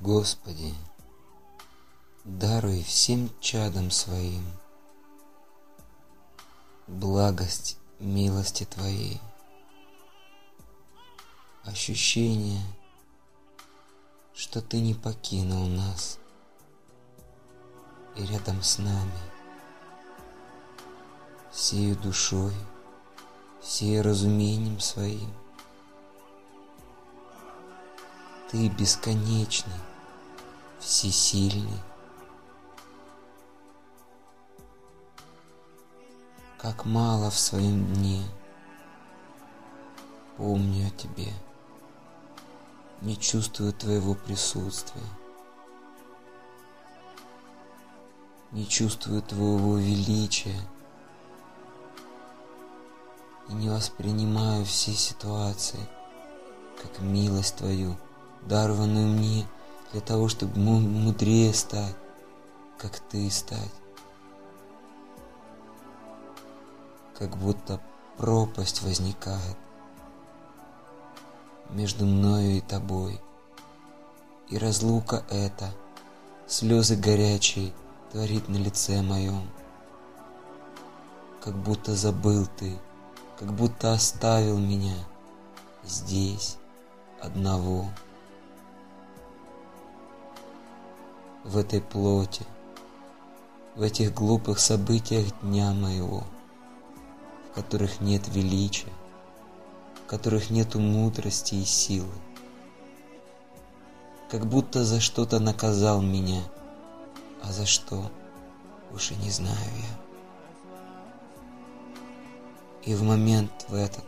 Господи, даруй всем чадам своим благость милости Твоей, ощущение, что Ты не покинул нас и рядом с нами, всею душой, всею разумением своим. Ты бесконечный, всесильный. Как мало в своем дне помню о Тебе, не чувствую Твоего присутствия, не чувствую Твоего величия и не воспринимаю все ситуации как милость Твою, дарованную мне – для того, чтобы мудрее стать, как ты стать. Как будто пропасть возникает между мною и тобой. И разлука эта, слезы горячие, творит на лице моем. Как будто забыл ты, как будто оставил меня здесь одного. В этой плоти, в этих глупых событиях дня моего, в которых нет величия, в которых нету мудрости и силы. Как будто за что-то наказал меня, а за что, уж и не знаю я. И в момент в этот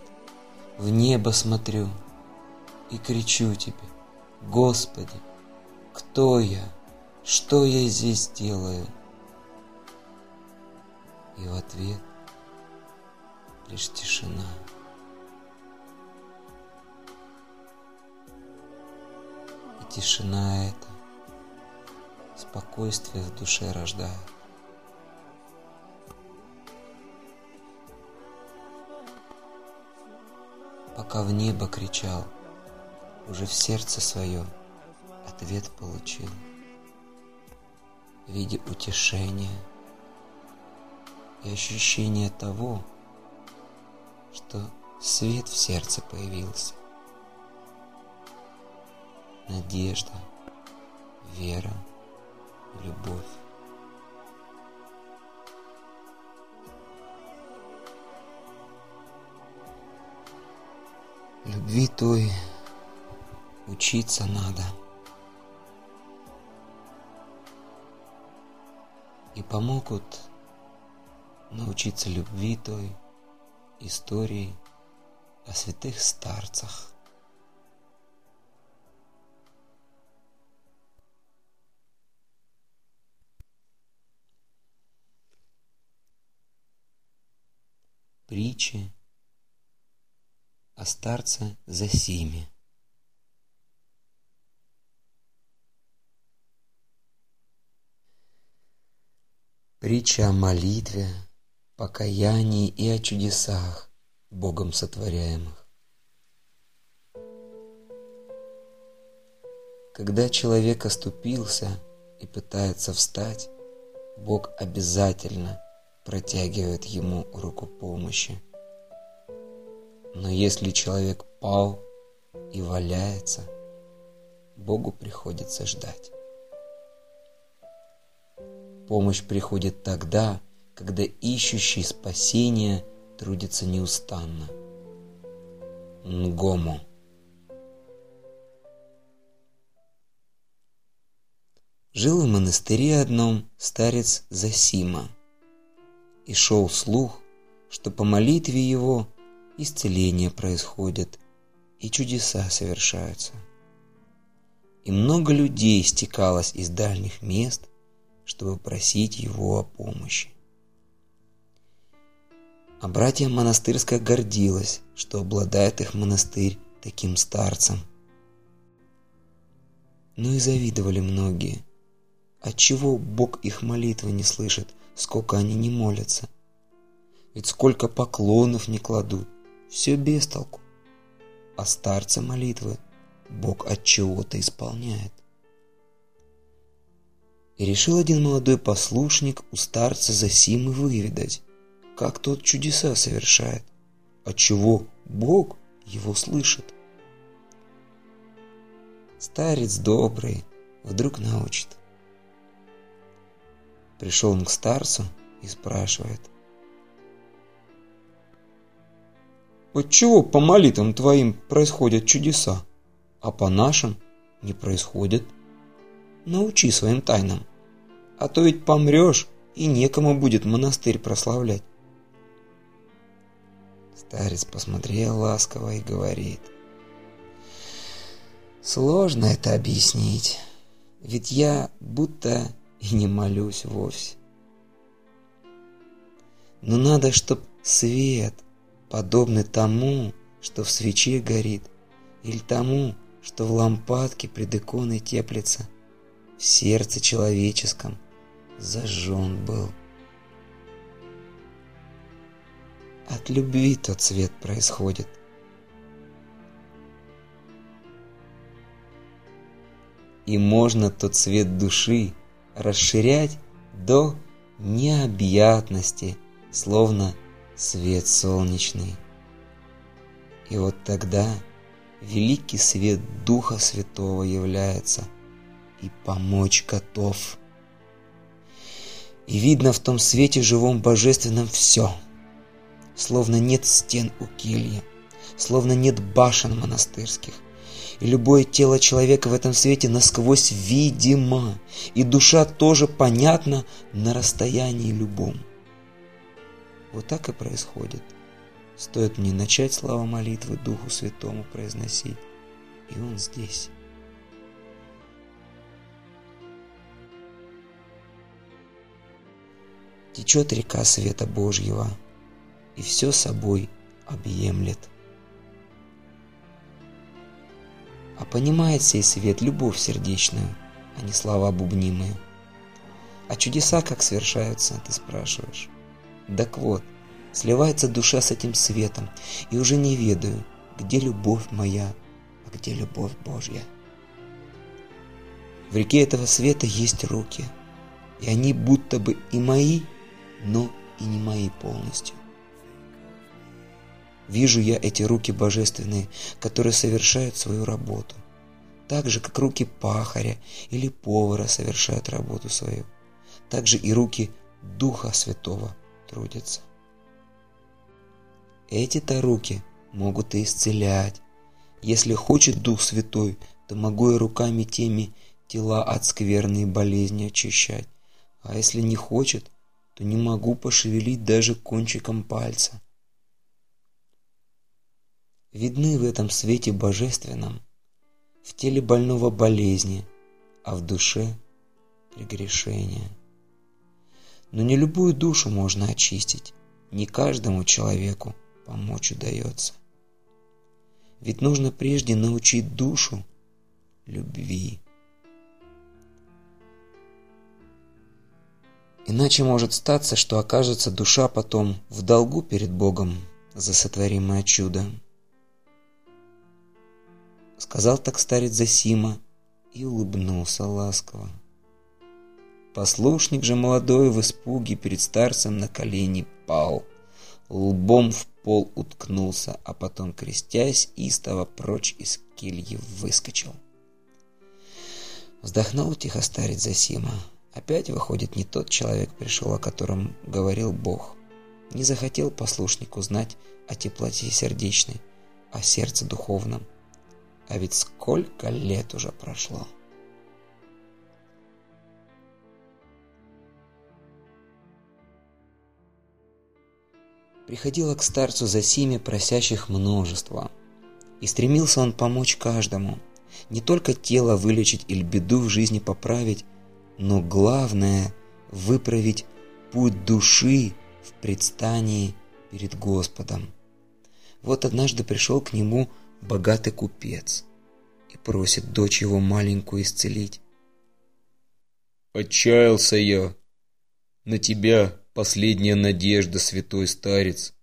в небо смотрю и кричу тебе, Господи, кто я? Что я здесь делаю? И в ответ лишь тишина. И тишина эта спокойствие в душе рождает. Пока в небо кричал, уже в сердце свое ответ получил в виде утешения и ощущения того, что свет в сердце появился. Надежда, вера, любовь. Любви той учиться надо – и помогут научиться любви той, истории о святых старцах. Притчи о старце Засиме. Притча о молитве, покаянии и о чудесах, Богом сотворяемых. Когда человек оступился и пытается встать, Бог обязательно протягивает ему руку помощи. Но если человек пал и валяется, Богу приходится ждать. Помощь приходит тогда, когда ищущий спасения трудится неустанно. Нгому. Жил в монастыре одном старец Засима, и шел слух, что по молитве его исцеление происходит и чудеса совершаются. И много людей стекалось из дальних мест, чтобы просить его о помощи. А братья монастырская гордилась, что обладает их монастырь таким старцем. Но и завидовали многие. Отчего Бог их молитвы не слышит, сколько они не молятся? Ведь сколько поклонов не кладут, все без толку. А старца молитвы Бог от чего-то исполняет. И решил один молодой послушник у старца Засимы выведать, как тот чудеса совершает, отчего Бог его слышит. Старец добрый вдруг научит. Пришел он к старцу и спрашивает. Отчего по молитвам твоим происходят чудеса, а по нашим не происходят? Научи своим тайнам, а то ведь помрешь, и некому будет монастырь прославлять. Старец посмотрел ласково и говорит. Сложно это объяснить, ведь я будто и не молюсь вовсе. Но надо, чтоб свет, подобный тому, что в свече горит, или тому, что в лампадке пред иконой теплится, в сердце человеческом зажжен был. От любви тот свет происходит. И можно тот свет души расширять до необъятности, словно свет солнечный. И вот тогда великий свет Духа Святого является и помочь готов. И видно в том свете живом божественном все – словно нет стен у кельи, словно нет башен монастырских. И любое тело человека в этом свете насквозь видимо, и душа тоже понятна на расстоянии любом. Вот так и происходит. Стоит мне начать слава молитвы Духу Святому произносить, и Он здесь. Течет река света Божьего – и все собой объемлет. А понимает сей свет любовь сердечную, а не слова бубнимые. А чудеса как совершаются, ты спрашиваешь? Так вот, сливается душа с этим светом, и уже не ведаю, где любовь моя, а где любовь Божья. В реке этого света есть руки, и они будто бы и мои, но и не мои полностью. Вижу я эти руки божественные, которые совершают свою работу. Так же, как руки пахаря или повара совершают работу свою. Так же и руки Духа Святого трудятся. Эти-то руки могут и исцелять. Если хочет Дух Святой, то могу и руками теми тела от скверной болезни очищать. А если не хочет, то не могу пошевелить даже кончиком пальца видны в этом свете божественном, в теле больного болезни, а в душе прегрешения. Но не любую душу можно очистить, не каждому человеку помочь удается. Ведь нужно прежде научить душу любви. Иначе может статься, что окажется душа потом в долгу перед Богом за сотворимое чудо. Сказал так старец Засима и улыбнулся ласково. Послушник же молодой в испуге перед старцем на колени пал, лбом в пол уткнулся, а потом, крестясь, истово прочь из кельи выскочил. Вздохнул тихо старец Засима. Опять, выходит, не тот человек пришел, о котором говорил Бог. Не захотел послушник узнать о теплоте сердечной, о сердце духовном. А ведь сколько лет уже прошло. Приходило к старцу за сими просящих множество. И стремился он помочь каждому. Не только тело вылечить или беду в жизни поправить, но главное – выправить путь души в предстании перед Господом. Вот однажды пришел к нему богатый купец и просит дочь его маленькую исцелить. «Отчаялся я. На тебя последняя надежда, святой старец.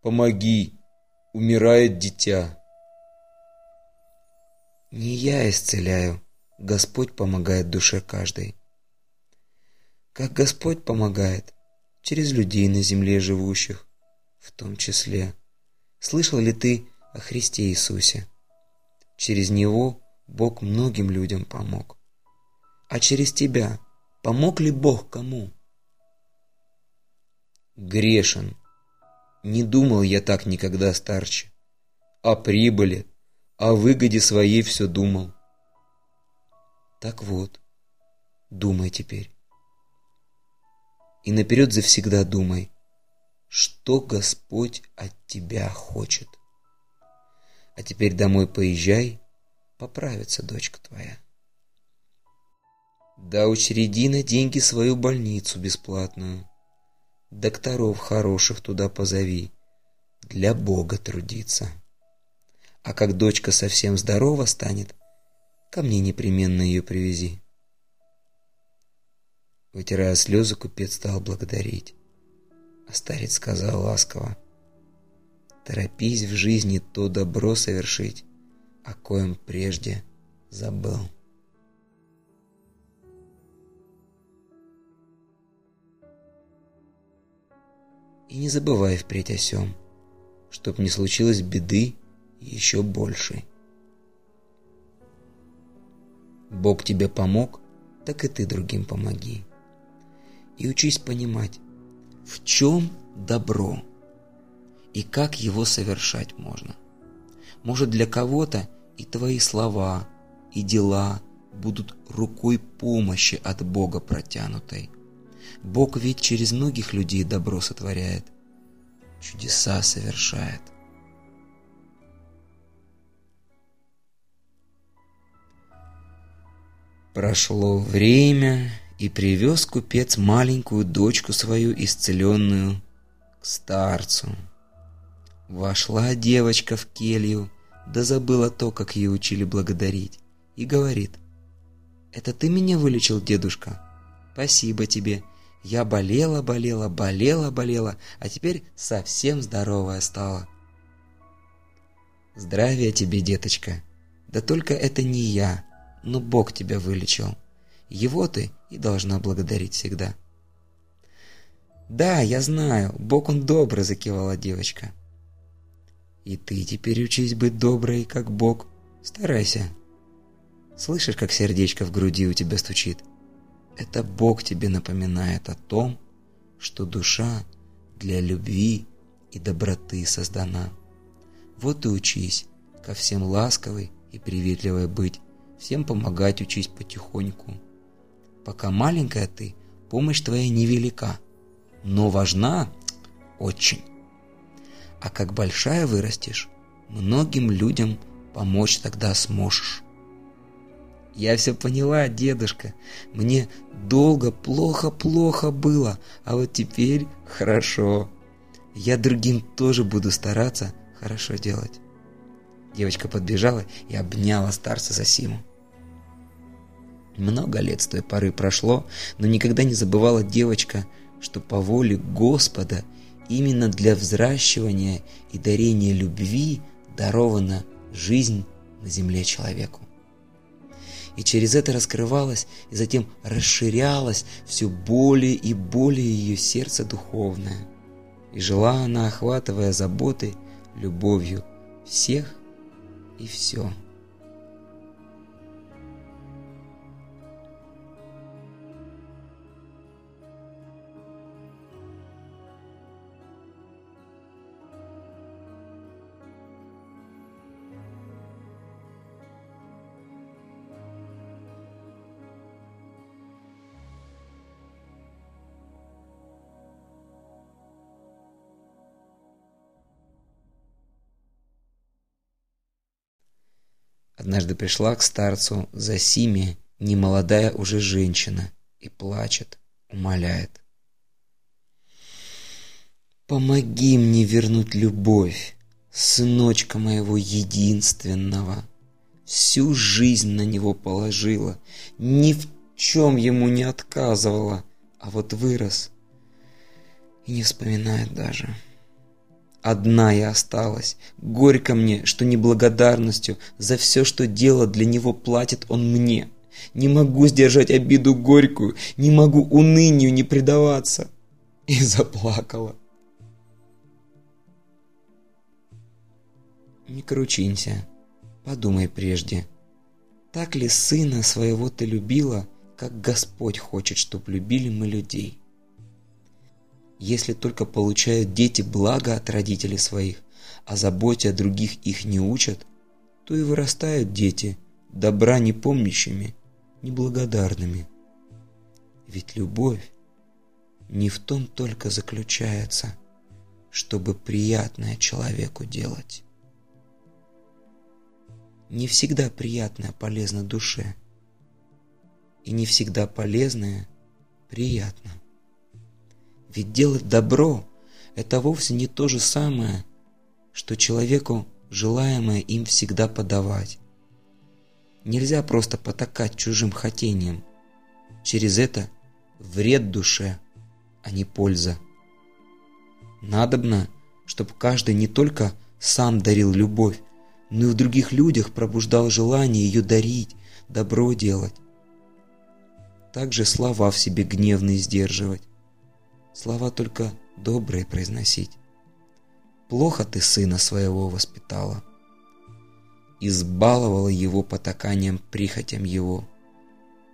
Помоги, умирает дитя». «Не я исцеляю, Господь помогает душе каждой. Как Господь помогает через людей на земле живущих, в том числе. Слышал ли ты о Христе Иисусе? Через Него Бог многим людям помог. А через тебя помог ли Бог кому? Грешен. Не думал я так никогда старче. О прибыли, о выгоде своей все думал. Так вот, думай теперь. И наперед завсегда думай, что Господь от тебя хочет. А теперь домой поезжай, поправится дочка твоя. Да учреди на деньги свою больницу бесплатную. Докторов хороших туда позови, для Бога трудиться. А как дочка совсем здорова станет, ко мне непременно ее привези. Вытирая слезы, купец стал благодарить. А старец сказал ласково, «Торопись в жизни то добро совершить, о коем прежде забыл». И не забывай впредь о сём, чтоб не случилось беды еще большей. Бог тебе помог, так и ты другим помоги. И учись понимать, в чем добро и как его совершать можно. Может для кого-то и твои слова, и дела будут рукой помощи от Бога протянутой. Бог ведь через многих людей добро сотворяет, чудеса совершает. Прошло время, и привез купец маленькую дочку свою исцеленную к старцу. Вошла девочка в келью, да забыла то, как ее учили благодарить, и говорит, «Это ты меня вылечил, дедушка? Спасибо тебе. Я болела, болела, болела, болела, а теперь совсем здоровая стала». «Здравия тебе, деточка. Да только это не я, но Бог тебя вылечил. Его ты и должна благодарить всегда. «Да, я знаю, Бог он добрый», — закивала девочка. «И ты теперь учись быть доброй, как Бог. Старайся. Слышишь, как сердечко в груди у тебя стучит? Это Бог тебе напоминает о том, что душа для любви и доброты создана. Вот и учись ко всем ласковой и приветливой быть, всем помогать учись потихоньку. Пока маленькая ты, помощь твоя невелика, но важна очень. А как большая вырастешь, многим людям помочь тогда сможешь. Я все поняла, дедушка. Мне долго плохо-плохо было, а вот теперь хорошо. Я другим тоже буду стараться хорошо делать. Девочка подбежала и обняла старца за Симу. Много лет с той поры прошло, но никогда не забывала девочка, что по воле Господа именно для взращивания и дарения любви дарована жизнь на земле человеку. И через это раскрывалось и затем расширялось все более и более ее сердце духовное. И жила она, охватывая заботой, любовью всех и все. Однажды пришла к старцу за Сими немолодая уже женщина и плачет, умоляет. «Помоги мне вернуть любовь, сыночка моего единственного. Всю жизнь на него положила, ни в чем ему не отказывала, а вот вырос и не вспоминает даже». Одна я осталась. Горько мне, что неблагодарностью за все, что дело для него платит он мне. Не могу сдержать обиду горькую, не могу унынию не предаваться. И заплакала. Не кручинься, подумай прежде. Так ли сына своего ты любила, как Господь хочет, чтоб любили мы людей? Если только получают дети благо от родителей своих, а заботе о других их не учат, то и вырастают дети, добра не помнящими, неблагодарными. Ведь любовь не в том только заключается, чтобы приятное человеку делать. Не всегда приятное полезно душе, и не всегда полезное приятно. Ведь делать добро – это вовсе не то же самое, что человеку желаемое им всегда подавать. Нельзя просто потакать чужим хотением. Через это вред душе, а не польза. Надобно, чтобы каждый не только сам дарил любовь, но и в других людях пробуждал желание ее дарить, добро делать. Также слова в себе гневные сдерживать. Слова только добрые произносить. Плохо ты сына своего воспитала. Избаловала его потаканием прихотям его,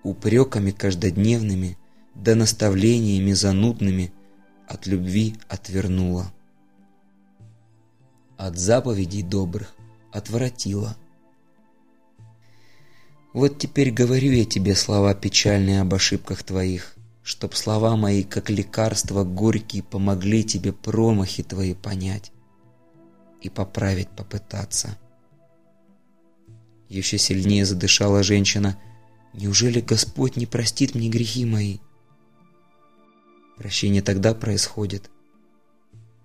упреками каждодневными, да наставлениями занудными от любви отвернула. От заповедей добрых отвратила. Вот теперь говорю я тебе слова печальные об ошибках твоих, чтоб слова мои, как лекарства горькие, помогли тебе промахи твои понять и поправить попытаться. Еще сильнее задышала женщина. Неужели Господь не простит мне грехи мои? Прощение тогда происходит,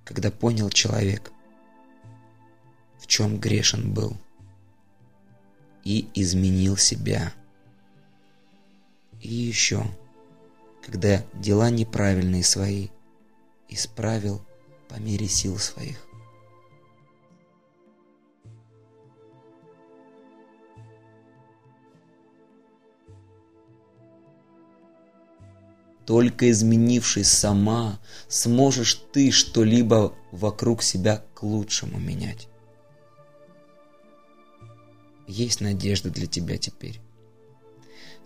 когда понял человек, в чем грешен был, и изменил себя. И еще – когда дела неправильные свои исправил по мере сил своих. Только изменившись сама, сможешь ты что-либо вокруг себя к лучшему менять. Есть надежда для тебя теперь.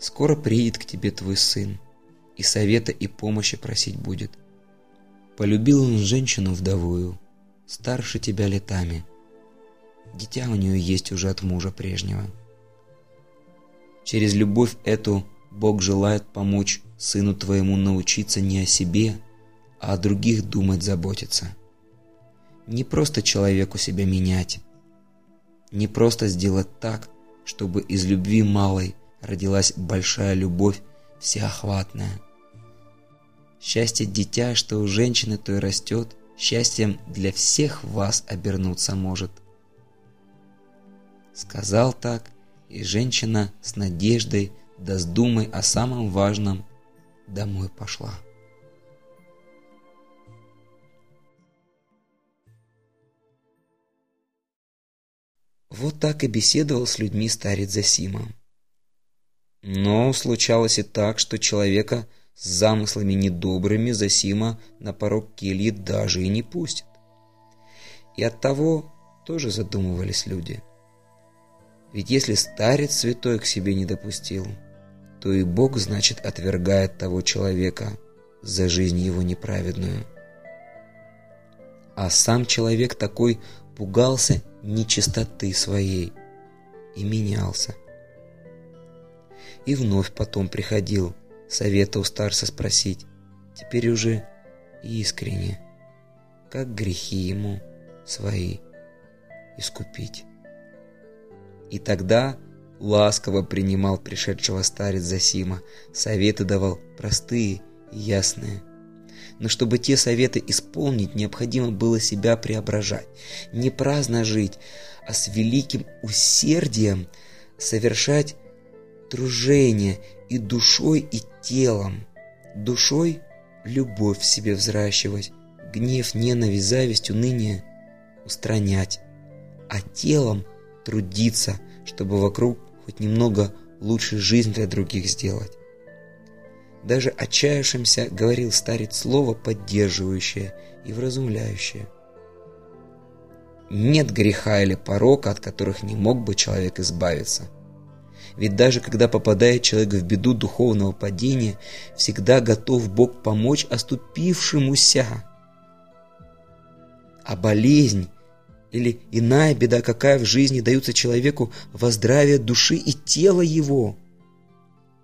Скоро приедет к тебе твой сын и совета и помощи просить будет. Полюбил он женщину вдовую, старше тебя летами. Дитя у нее есть уже от мужа прежнего. Через любовь эту Бог желает помочь сыну твоему научиться не о себе, а о других думать, заботиться. Не просто человеку себя менять, не просто сделать так, чтобы из любви малой родилась большая любовь всеохватная. Счастье дитя, что у женщины то и растет, счастьем для всех вас обернуться может. Сказал так, и женщина с надеждой, да с думой о самом важном, домой пошла. Вот так и беседовал с людьми старец Засима. Но случалось и так, что человека с замыслами недобрыми Засима на порог кельи даже и не пустит. И от того тоже задумывались люди. Ведь если старец святой к себе не допустил, то и Бог, значит, отвергает того человека за жизнь его неправедную. А сам человек такой пугался нечистоты своей и менялся. И вновь потом приходил – совета у старца спросить, теперь уже искренне, как грехи ему свои искупить. И тогда ласково принимал пришедшего старец Засима, советы давал простые и ясные. Но чтобы те советы исполнить, необходимо было себя преображать, не праздно жить, а с великим усердием совершать тружение и душой, и телом. Душой любовь в себе взращивать, гнев, ненависть, зависть, уныние устранять, а телом трудиться, чтобы вокруг хоть немного лучше жизнь для других сделать. Даже отчаявшимся говорил старец слово поддерживающее и вразумляющее. Нет греха или порока, от которых не мог бы человек избавиться. Ведь даже когда попадает человек в беду духовного падения, всегда готов Бог помочь оступившемуся. А болезнь или иная беда какая в жизни даются человеку во здравие души и тела его.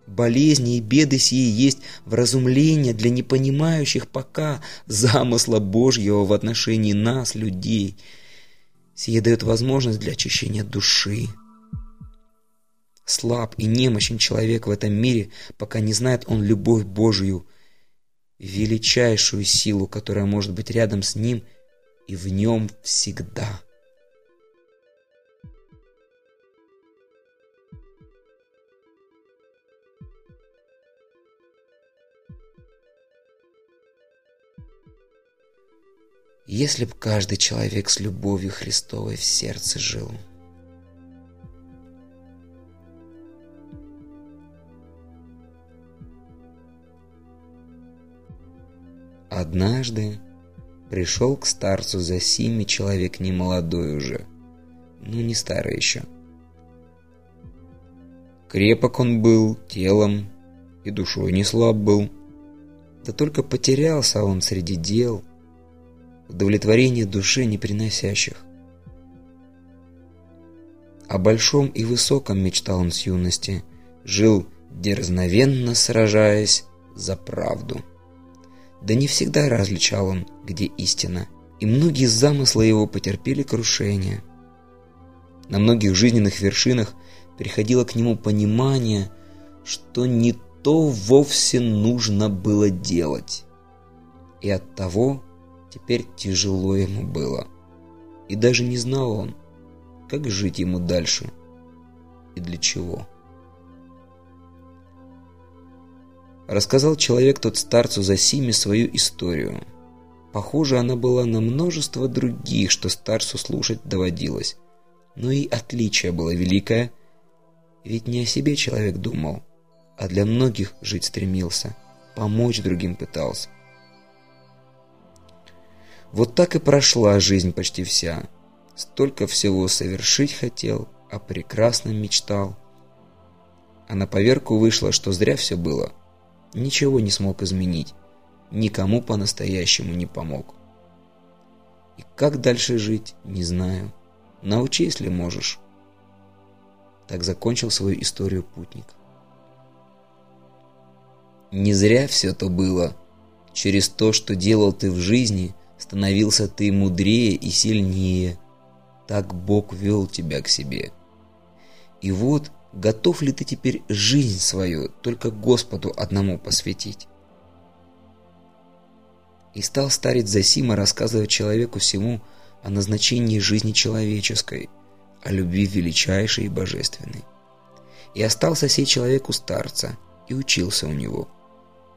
Болезни и беды сии есть вразумление для непонимающих пока замысла Божьего в отношении нас, людей. Сие дает возможность для очищения души. Слаб и немощен человек в этом мире, пока не знает он любовь Божию, величайшую силу, которая может быть рядом с ним и в нем всегда. Если б каждый человек с любовью Христовой в сердце жил. Однажды пришел к старцу за сими человек не молодой уже, но не старый еще. Крепок он был телом и душой не слаб был. Да только потерялся он среди дел, удовлетворения души не приносящих. О большом и высоком мечтал он с юности, жил дерзновенно сражаясь за правду. Да не всегда различал он, где истина, и многие замыслы его потерпели крушение. На многих жизненных вершинах приходило к нему понимание, что не то вовсе нужно было делать. И от того теперь тяжело ему было. И даже не знал он, как жить ему дальше и для чего. Рассказал человек тот старцу за сими свою историю. Похоже, она была на множество других, что старцу слушать доводилось. Но и отличие было великое, ведь не о себе человек думал, а для многих жить стремился, помочь другим пытался. Вот так и прошла жизнь почти вся. Столько всего совершить хотел, а прекрасно мечтал. А на поверку вышло, что зря все было – ничего не смог изменить, никому по-настоящему не помог. И как дальше жить, не знаю. Научи, если можешь. Так закончил свою историю путник. Не зря все то было. Через то, что делал ты в жизни, становился ты мудрее и сильнее. Так Бог вел тебя к себе. И вот готов ли ты теперь жизнь свою только Господу одному посвятить? И стал старец Засима рассказывать человеку всему о назначении жизни человеческой, о любви величайшей и божественной. И остался сей человек у старца, и учился у него.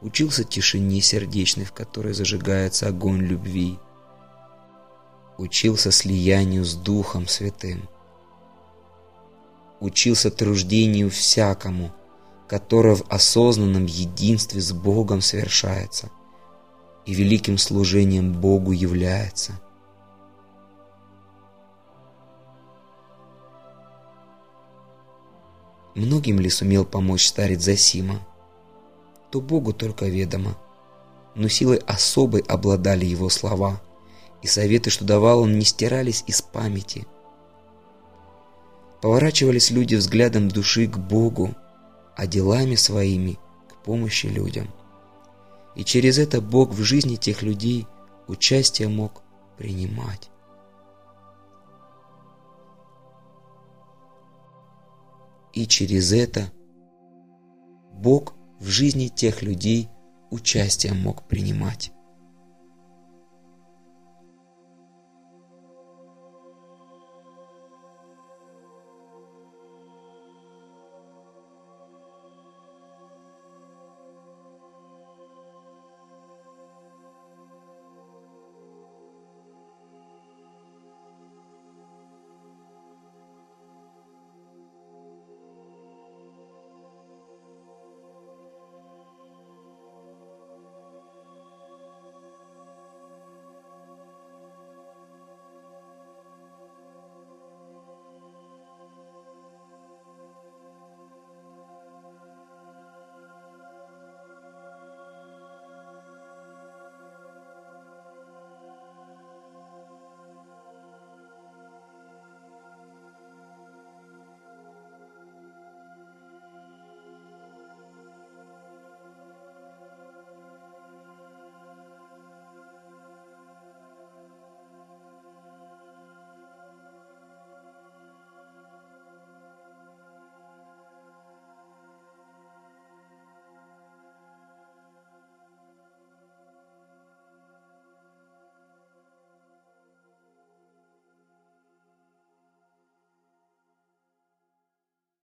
Учился тишине сердечной, в которой зажигается огонь любви. Учился слиянию с Духом Святым учился труждению всякому, которое в осознанном единстве с Богом совершается и великим служением Богу является. Многим ли сумел помочь старец Засима? То Богу только ведомо. Но силой особой обладали его слова, и советы, что давал он, не стирались из памяти – Поворачивались люди взглядом души к Богу, а делами своими к помощи людям. И через это Бог в жизни тех людей участие мог принимать. И через это Бог в жизни тех людей участие мог принимать.